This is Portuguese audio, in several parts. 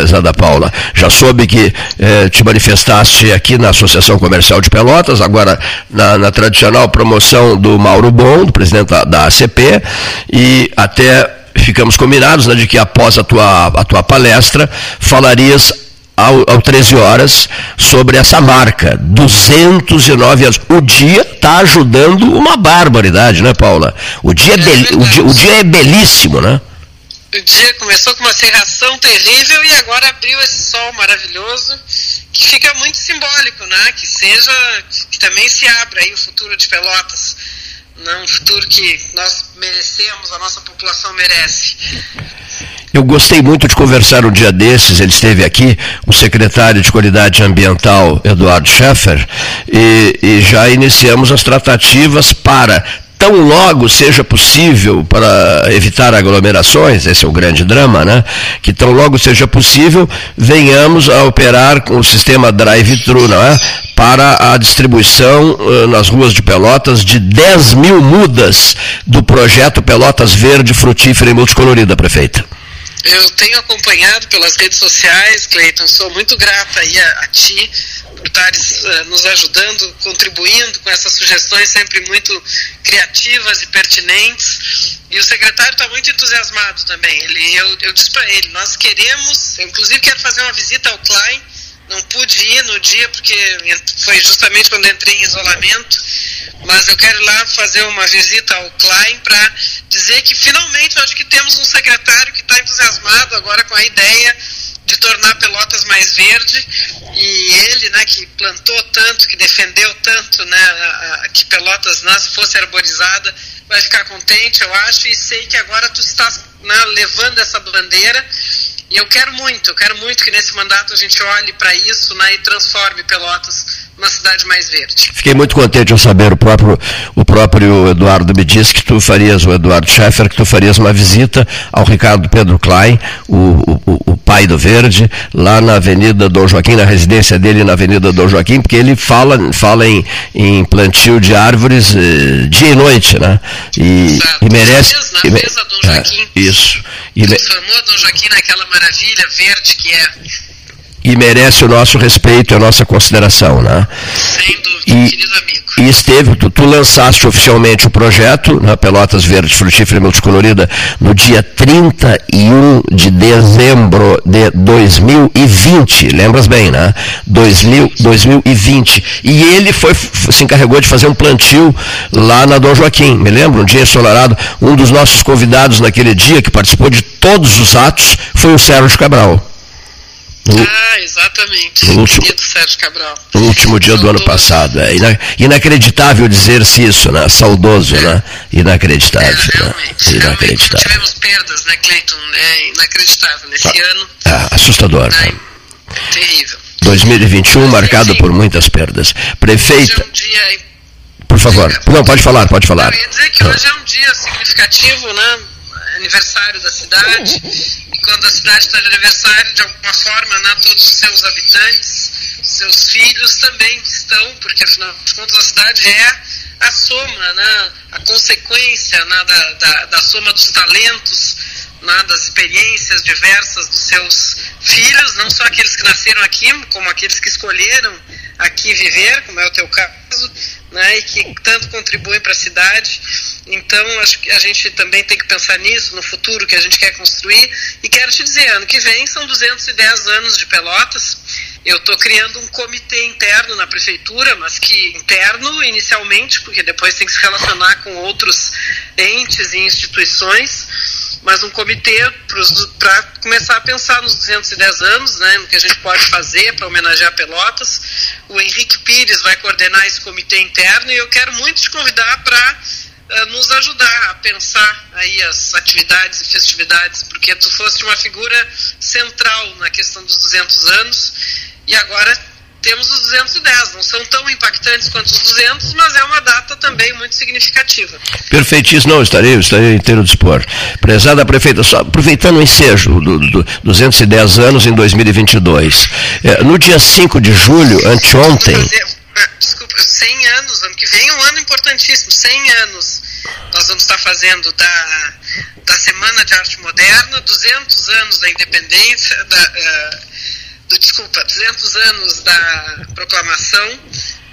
prezada Paula. Já soube que eh, te manifestaste aqui na Associação Comercial de Pelotas, agora na, na tradicional promoção do Mauro Bom, do presidente da, da ACP, e até ficamos combinados né, de que após a tua, a tua palestra falarias ao, ao 13 horas sobre essa marca, 209 anos. O dia está ajudando uma barbaridade, né, Paula? O dia, é, é o, dia, o dia é belíssimo, né? O dia começou com uma cerração terrível e agora abriu esse sol maravilhoso que fica muito simbólico, né? Que seja, que também se abra aí o futuro de Pelotas, né? um futuro que nós merecemos, a nossa população merece. Eu gostei muito de conversar um dia desses, ele esteve aqui, o secretário de Qualidade Ambiental, Eduardo Scheffer, e, e já iniciamos as tratativas para tão logo seja possível para evitar aglomerações, esse é o grande drama, né? Que tão logo seja possível, venhamos a operar com o sistema drive-thru, não é? Para a distribuição uh, nas ruas de Pelotas de 10 mil mudas do projeto Pelotas Verde, Frutífera e Multicolorida, prefeita. Eu tenho acompanhado pelas redes sociais, Cleiton, sou muito grata aí a, a ti por estares uh, nos ajudando, contribuindo com essas sugestões sempre muito criativas e pertinentes. E o secretário está muito entusiasmado também. Ele, eu, eu disse para ele, nós queremos, eu inclusive quero fazer uma visita ao Klein, não pude ir no dia porque foi justamente quando entrei em isolamento, mas eu quero ir lá fazer uma visita ao Klein para dizer que finalmente acho que temos um secretário que está entusiasmado agora com a ideia de tornar Pelotas mais verde. E ele, né, que plantou tanto, que defendeu tanto, né, a, a, que Pelotas né, fosse arborizada, vai ficar contente, eu acho, e sei que agora tu estás né, levando essa bandeira. E eu quero muito, eu quero muito que nesse mandato a gente olhe para isso né, e transforme Pelotas uma cidade mais verde. Fiquei muito contente de saber, o próprio, o próprio Eduardo me disse que tu farias, o Eduardo Scheffer, que tu farias uma visita ao Ricardo Pedro Klein, o, o pai do verde, lá na Avenida Dom Joaquim, na residência dele na Avenida Dom Joaquim, porque ele fala, fala em, em plantio de árvores eh, dia e noite, né? E, e merece... Na mesa, mesa Dom Joaquim. É, isso. E transformou Dom Joaquim naquela maravilha verde que é e merece o nosso respeito e a nossa consideração, né? Sem dúvida, e, querido amigo. E esteve, tu, tu lançaste oficialmente o projeto na Pelotas Verdes Frutífera e Multicolorida no dia 31 de dezembro de 2020, lembras bem, né? 2000, 2020. E ele foi, se encarregou de fazer um plantio lá na Dom Joaquim, me lembro, um dia ensolarado, um dos nossos convidados naquele dia, que participou de todos os atos, foi o Sérgio Cabral. Ah, exatamente. No último, dia do Sérgio Cabral. No último dia Saudoso. do ano passado. É inacreditável dizer-se isso, né? Saudoso, é. né? Inacreditável. É, realmente, né? Inacreditável. Tivemos perdas, né, Cleiton? É inacreditável nesse ah, ano. É, assustador. Né? Terrível. 2021 Mas, marcado enfim, por muitas perdas. Prefeita. Hoje é um dia... Por favor. Não, pode falar, pode falar. Eu ia dizer que hoje é um dia significativo, né? Aniversário da cidade quando a cidade está de aniversário, de alguma forma, né, todos os seus habitantes, seus filhos também estão, porque afinal de contas a cidade é a soma, né, a consequência né, da, da, da soma dos talentos, né, das experiências diversas dos seus filhos, não só aqueles que nasceram aqui, como aqueles que escolheram aqui viver, como é o teu caso, né, e que tanto contribuem para a cidade. Então, acho que a gente também tem que pensar nisso, no futuro que a gente quer construir. E quero te dizer, ano que vem são 210 anos de Pelotas. Eu estou criando um comitê interno na prefeitura, mas que interno inicialmente, porque depois tem que se relacionar com outros entes e instituições mas um comitê para começar a pensar nos 210 anos, né, no que a gente pode fazer para homenagear Pelotas. O Henrique Pires vai coordenar esse comitê interno e eu quero muito te convidar para nos ajudar a pensar aí as atividades e festividades, porque tu foste uma figura central na questão dos 200 anos e agora temos os 210. Não são tão impactantes quanto os 200, mas é uma data também muito significativa. Perfeitíssimo. Não, estarei, estarei inteiro dispor. Prezada prefeita, só aproveitando o ensejo do, do 210 anos em 2022. É, no dia 5 de julho, anteontem... Ah, desculpa, 100 anos, ano que vem é um ano importantíssimo, 100 anos nós vamos estar fazendo da, da Semana de Arte Moderna, 200 anos da independência, da, uh, do, desculpa, 200 anos da proclamação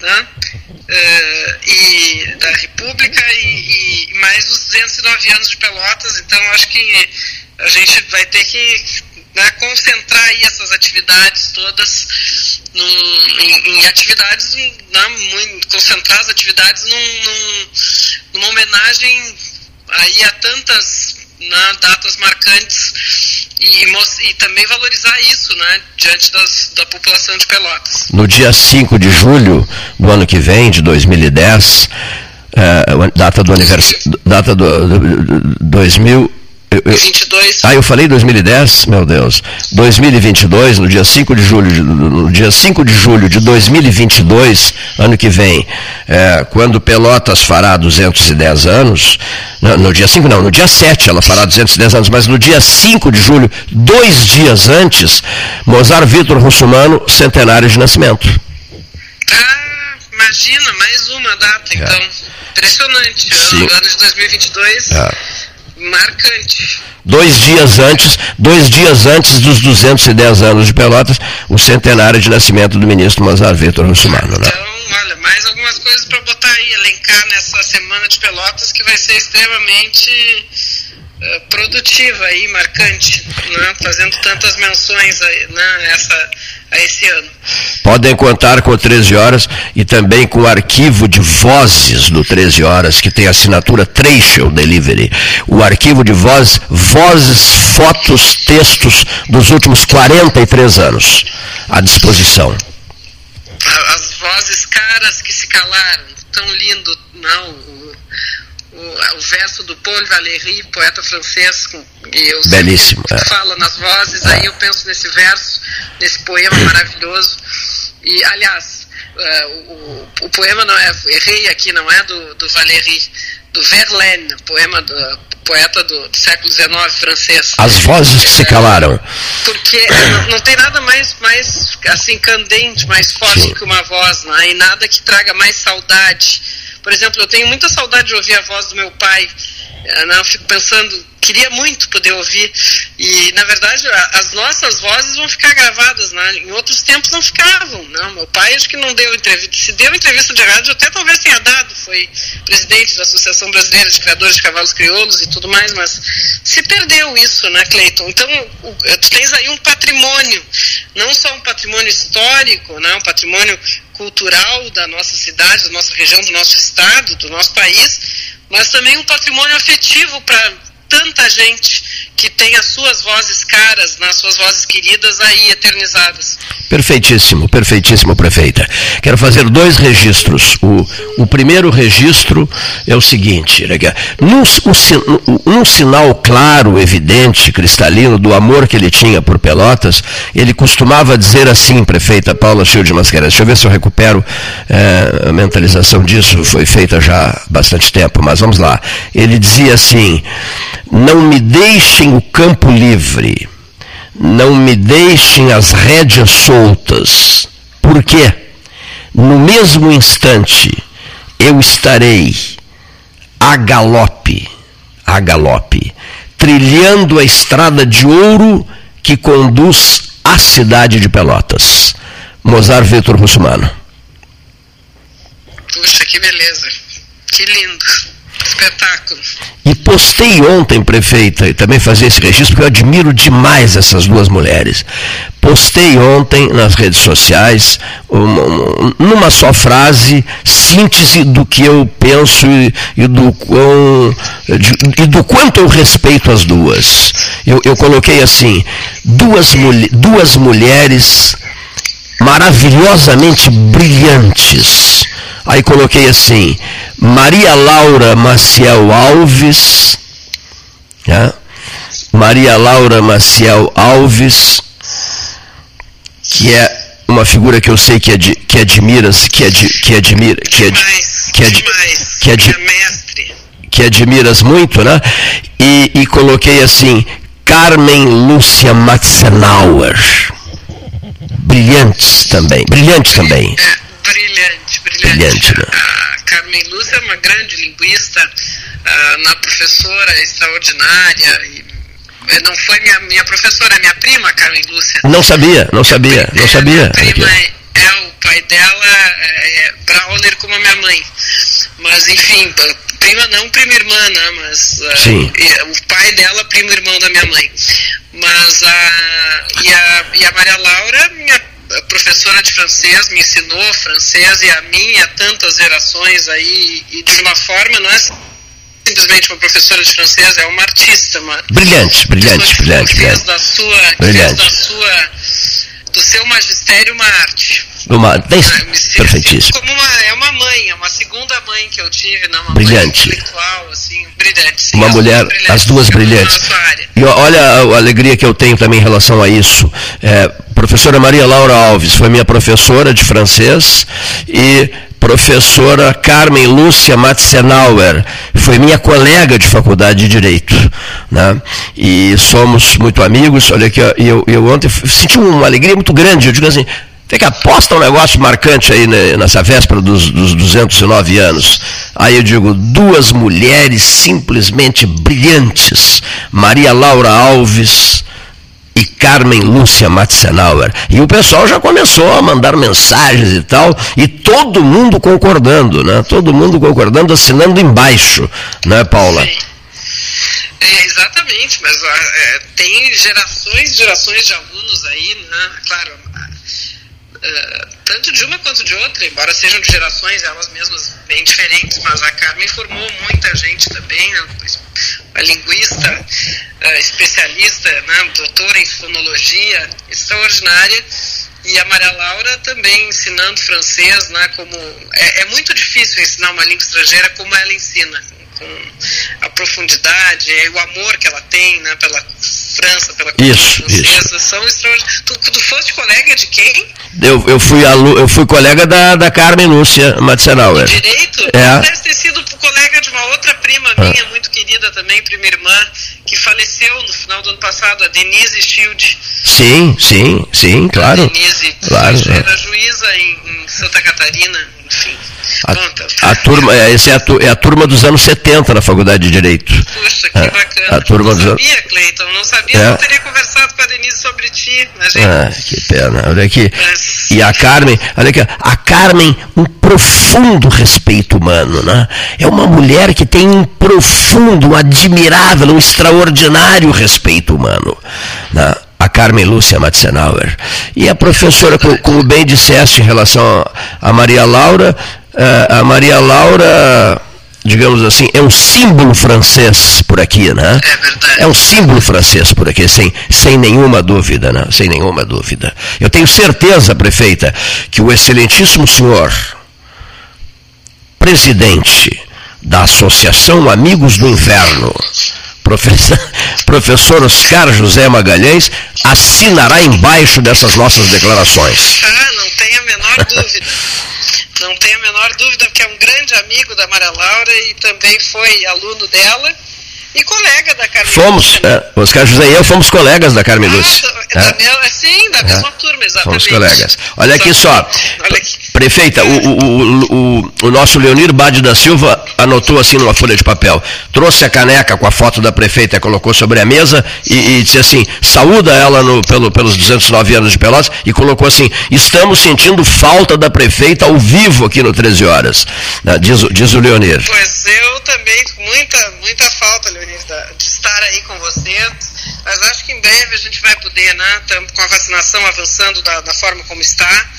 né, uh, e, da República e, e, mais os 209 anos de Pelotas, então acho que a gente vai ter que né, concentrar aí essas atividades todas num, em, em, atividades, né, muito, concentrar as atividades num, num, numa homenagem aí a tantas né, datas marcantes e, e, também valorizar isso né, diante das, da população de Pelotas. No dia 5 de julho do ano que vem, de 2010, é, data do aniversário, data do, do, do 2000 eu, eu, 22. Ah, eu falei 2010? Meu Deus. 2022, no dia 5 de julho, de, no dia 5 de julho de 2022, ano que vem, é, quando Pelotas fará 210 anos, no, no, dia 5 não, no dia 7 ela fará 210 anos, mas no dia 5 de julho, dois dias antes, Mozart Vitor Russumano, centenário de nascimento. Ah, imagina, mais uma data, é. então. Impressionante. Sim. Ano de 2022. É marcante. Dois dias antes, dois dias antes dos 210 anos de Pelotas, o centenário de nascimento do ministro Mazar Vitor Russumano. Né? Então, olha, mais algumas coisas para botar aí, elencar nessa semana de Pelotas que vai ser extremamente uh, produtiva e marcante, né? fazendo tantas menções aí, né? Essa, a esse ano. Podem contar com o 13 Horas e também com o arquivo de vozes do 13 Horas, que tem assinatura Trecho Delivery. O arquivo de vozes, vozes, fotos, textos dos últimos 43 anos à disposição. As vozes caras que se calaram, tão lindo, não, o, o verso do Paul Valéry, poeta francês, e eu Belíssimo. É. fala nas vozes, é. aí eu penso nesse verso, nesse poema maravilhoso. E, aliás, uh, o, o, poema não é, errei aqui, não é do, do Valéry, do Verlaine, poema do poeta do, do século XIX francês. As vozes que se calaram. Porque não, não, tem nada mais, mais assim candente, mais forte Sim. que uma voz, não é? E nada que traga mais saudade por exemplo, eu tenho muita saudade de ouvir a voz do meu pai. Eh, né? Eu fico pensando, queria muito poder ouvir. E, na verdade, as nossas vozes vão ficar gravadas. Né? Em outros tempos não ficavam. Não. Né? Meu pai acho que não deu entrevista. Se deu entrevista de rádio, até talvez tenha dado. Foi presidente da Associação Brasileira de Criadores de Cavalos Crioulos e tudo mais. Mas se perdeu isso, né, Cleiton? Então, tu tens aí um patrimônio. Não só um patrimônio histórico, né? um patrimônio cultural da nossa cidade, da nossa região, do nosso estado, do nosso país, mas também um patrimônio afetivo para tanta gente que tem as suas vozes caras, nas suas vozes queridas aí eternizadas. Perfeitíssimo, perfeitíssimo, prefeita. Quero fazer dois registros. O, o primeiro registro é o seguinte: num, um, um sinal claro, evidente, cristalino do amor que ele tinha por Pelotas, ele costumava dizer assim, prefeita Paula Cheio de Mascarenhas. Deixa eu ver se eu recupero é, a mentalização disso, foi feita já há bastante tempo, mas vamos lá. Ele dizia assim: não me deixem o campo livre, não me deixem as rédeas soltas, porque no mesmo instante eu estarei a galope, a galope, trilhando a estrada de ouro que conduz à cidade de Pelotas. Mozart Vitor Russumano. Puxa, que beleza. Que lindo. Espetáculo. E postei ontem, prefeita, e também fazer esse registro, porque eu admiro demais essas duas mulheres. Postei ontem nas redes sociais, uma, numa só frase, síntese do que eu penso e, e do, quão, de, e do quanto eu respeito as duas. Eu, eu coloquei assim: duas, duas mulheres maravilhosamente brilhantes. Aí coloquei assim: Maria Laura Maciel Alves, né? Maria Laura Maciel Alves, que é uma figura que eu sei que, ad, que admiras, que, ad, que admira, que, ad, que, ad, que, ad, que admiras muito, né? E, e coloquei assim, Carmen Lúcia Matzenauer. Brilhantes também, brilhante também. É, brilhante, brilhante. né? Carmen Lúcia é uma grande linguista, uma professora extraordinária. E, eh, não foi minha, minha professora, minha prima, Carmen Lúcia. Não sabia, não sabia, não sabia. Minha prima é, é, o pai dela, é, é Brauner como a minha mãe. Mas, enfim, prima não, prima irmã, né? Mas uh, o pai dela, primo irmão da minha mãe. Mas a, e, a, e a Maria Laura, minha professora de francês, me ensinou francês e a mim e a tantas gerações aí, e de uma forma, não é simplesmente uma professora de francês, é uma artista, uma brilhante, brilhante, brilhante, brilhante. da sua, brilhante. da sua, do seu magistério uma arte. Uma, perfeitíssimo. Como uma, é uma mãe, é uma segunda mãe que eu tive, não, uma brilhante. assim, brilhante. Sim, uma mulher, brilhante, as duas brilhantes. E olha a, a, alegria que eu tenho também em relação a isso. É, professora Maria Laura Alves foi minha professora de francês e professora Carmen Lúcia Matzenauer, foi minha colega de faculdade de Direito. Né? E somos muito amigos. Olha aqui, eu, eu ontem senti uma alegria muito grande. Eu digo assim, tem que aposta um negócio marcante aí né, nessa véspera dos, dos 209 anos. Aí eu digo, duas mulheres simplesmente brilhantes. Maria Laura Alves e Carmen Lúcia Matzenauer. E o pessoal já começou a mandar mensagens e tal, e todo mundo concordando, né? Todo mundo concordando, assinando embaixo, né, Paula? Sim. É, exatamente, mas é, tem gerações e gerações de alunos aí, né? Claro, uh, tanto de uma quanto de outra, embora sejam de gerações elas mesmas bem diferentes, mas a Carmen formou muita gente também, né? a linguista uh, especialista, né? doutora em fonologia, extraordinária, e a Maria Laura também ensinando francês, né? como é, é muito difícil ensinar uma língua estrangeira como ela ensina, com a profundidade, o amor que ela tem né, pela França, pela isso, francesa, isso. são extraordinários. Tu, tu foste colega de quem? Eu, eu, fui, alu, eu fui colega da, da Carmen Lúcia Matzenauer. Direito? É. Deve ter sido colega de uma outra prima ah. minha, muito querida também, prima irmã, que faleceu no final do ano passado, a Denise Schild. Sim, sim, sim, claro. A Denise claro, era juíza em, em Santa Catarina, enfim. A, a turma, é, essa é a, é a, turma dos anos 70 na Faculdade de Direito. Puxa, que é, bacana. A turma não sabia, Cleiton, não sabia, é. não teria conversado com a Denise sobre ti, né, gente? Ah, que pena, olha aqui. Mas... E a Carmen, olha aqui, a Carmen, um profundo respeito humano, né? É uma mulher que tem um profundo, um admirável, um extraordinário respeito humano. Né? a Carmen Lúcia Matzenauer. E a professora, como bem disseste em relação a Maria Laura, a Maria Laura, digamos assim, é um símbolo francês por aqui, né? É verdade. É um símbolo francês por aqui, sem, sem nenhuma dúvida, né? Sem nenhuma dúvida. Eu tenho certeza, prefeita, que o excelentíssimo senhor presidente da Associação Amigos do Inferno, professor, professor Oscar José Magalhães, assinará embaixo dessas nossas declarações. Ah, não tenho a menor dúvida. Não tenho a menor dúvida, porque é um grande amigo da Maria Laura e também foi aluno dela e colega da Carmen Fomos, Lúcia. Né? É, Oscar José e eu fomos colegas da Carmen ah, Lúcia. Da, é. da, sim, da é. mesma turma, exatamente. Fomos colegas. Olha aqui só. Olha aqui. Prefeita, o, o, o, o, nosso Leonir Bade da Silva anotou assim numa folha de papel. Trouxe a caneca com a foto da prefeita, colocou sobre a mesa e, e disse assim: saúda ela no, pelo, pelos 209 anos de Pelotas e colocou assim: estamos sentindo falta da prefeita ao vivo aqui no 13 Horas. Né, diz, diz o Leonir. Pois eu também, muita, muita falta, Leonir, de estar aí com vocês. Mas acho que em breve a gente vai poder, né? Estamos com a vacinação avançando da, da forma como está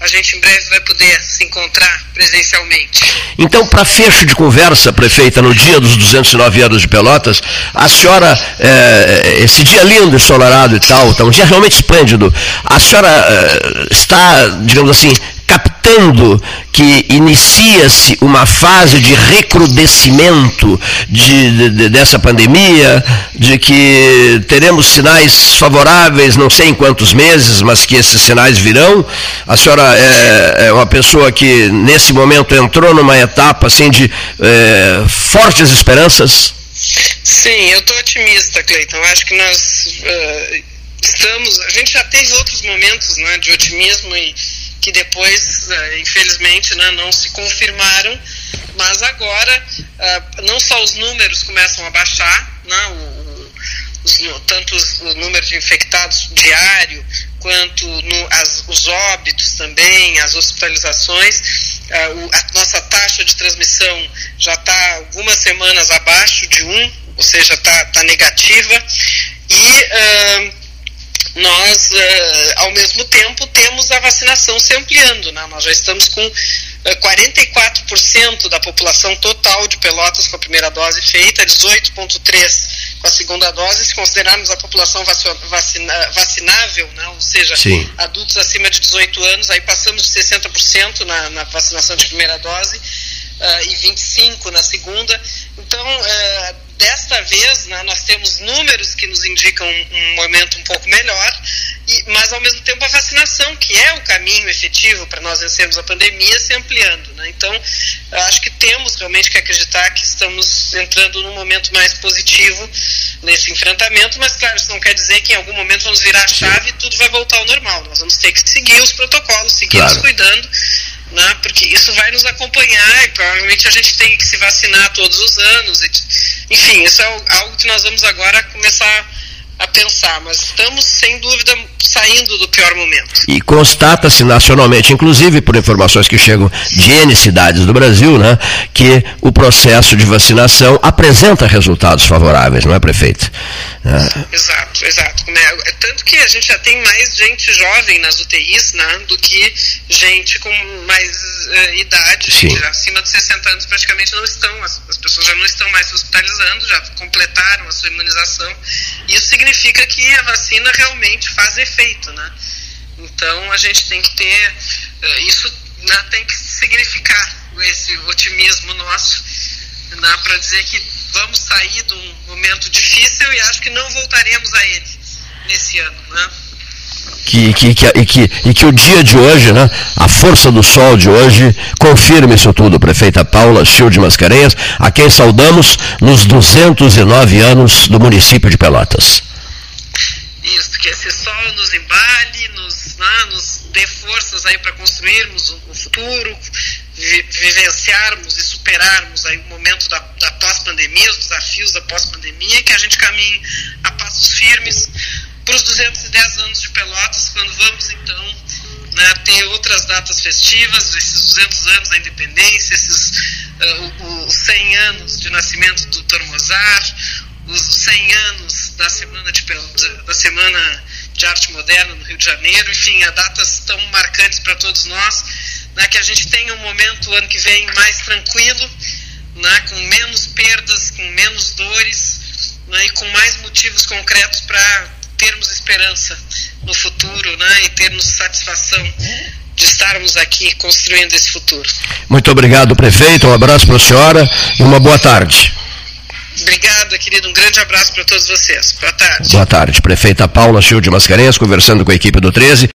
a gente em breve vai poder se encontrar presencialmente. Então, para fecho de conversa, prefeita, no dia dos 209 anos de Pelotas, a senhora, é, esse dia lindo, ensolarado e tal, tá um dia realmente esplêndido, a senhora é, está, digamos assim, captando que inicia-se uma fase de recrudescimento de, de, dessa pandemia, de que teremos sinais favoráveis, não sei em quantos meses, mas que esses sinais virão. A senhora é, é uma pessoa que nesse momento entrou numa etapa assim de é, fortes esperanças. Sim, eu estou otimista, Cleiton. Acho que nós uh, estamos. A gente já teve outros momentos né, de otimismo e que depois, eh, infelizmente, né, não se confirmaram, mas agora, uh, não só os números começam a baixar, né, o, os, tanto os, o número de infectados diário, quanto no, as, os óbitos também, as hospitalizações. O, a nossa taxa de transmissão já está algumas semanas abaixo de 1, ou seja, está tá negativa. E nós, uh, ao mesmo tempo, temos a vacinação se ampliando. Né? Nós já estamos com 44% da população total de Pelotas com a primeira dose feita, 18,3% com a segunda dose, se considerarmos a população vacina, vacinável, né, ou seja, Sim. adultos acima de 18 anos, aí passamos de 60% na, na vacinação de primeira dose uh, e 25% na segunda. Então, uh, desta vez, né, nós temos números que nos indicam um, momento um pouco melhor, e, mas ao mesmo tempo a vacinação, que é o caminho efetivo para nós vencermos a pandemia, se ampliando. Né? Então, acho que temos realmente que acreditar que estamos entrando num momento mais positivo nesse enfrentamento, mas claro, isso não quer dizer que em algum momento vamos virar a chave e tudo vai voltar ao normal. Nós vamos ter que seguir os protocolos, seguir claro. nos cuidando né? porque isso vai nos acompanhar e provavelmente a gente tem que se vacinar todos os anos. Enfim, isso é algo que nós vamos agora começar a pensar, mas estamos sem dúvida saindo do pior momento. E constata-se nacionalmente, inclusive por informações que chegam de N cidades do Brasil, né, que o processo de vacinação apresenta resultados favoráveis, não é, prefeito? É. Exato, exato. É, tanto que a gente já tem mais gente jovem nas UTIs né, do que gente com mais uh, idade, gente acima de 60 anos praticamente não estão, as, as pessoas já não estão mais se hospitalizando, já completaram a sua imunização. Isso significa que a vacina realmente faz efeito, né? Então a gente tem que ter eh, isso né, tem que significar esse otimismo nosso né, para dizer que vamos sair de um momento difícil e acho que não voltaremos a ele nesse ano, né? Que, que, que, e, que, e que o dia de hoje, né, a força do sol de hoje, confirme isso tudo, prefeita Paula Chil de Mascarenhas, a quem saudamos nos 209 anos do município de Pelotas. Que esse sol nos embale, nos, né, nos dê forças aí para construirmos o, futuro, vi, vivenciarmos e superarmos aí o momento da, da pós-pandemia, os desafios da pós-pandemia, que a gente caminhe a passos firmes para os 210 anos de Pelotas, quando vamos então né, ter outras datas festivas, esses 200 anos da independência, esses uh, os 100 anos de nascimento do Dr. Os 100 anos da semana de, da semana de arte moderna no Rio de Janeiro, enfim, as datas tão marcantes para todos nós, né, que a gente tenha um momento ano que vem mais tranquilo, né, com menos perdas, com menos dores né, e com mais motivos concretos para termos esperança no futuro né, e termos satisfação de estarmos aqui construindo esse futuro. Muito obrigado, prefeito. Um abraço para a senhora e uma boa tarde. Obrigada, querido. Um grande abraço para todos vocês. Boa tarde. Boa tarde. Prefeita Paula Chil de Mascarenhas, conversando com a equipe do 13.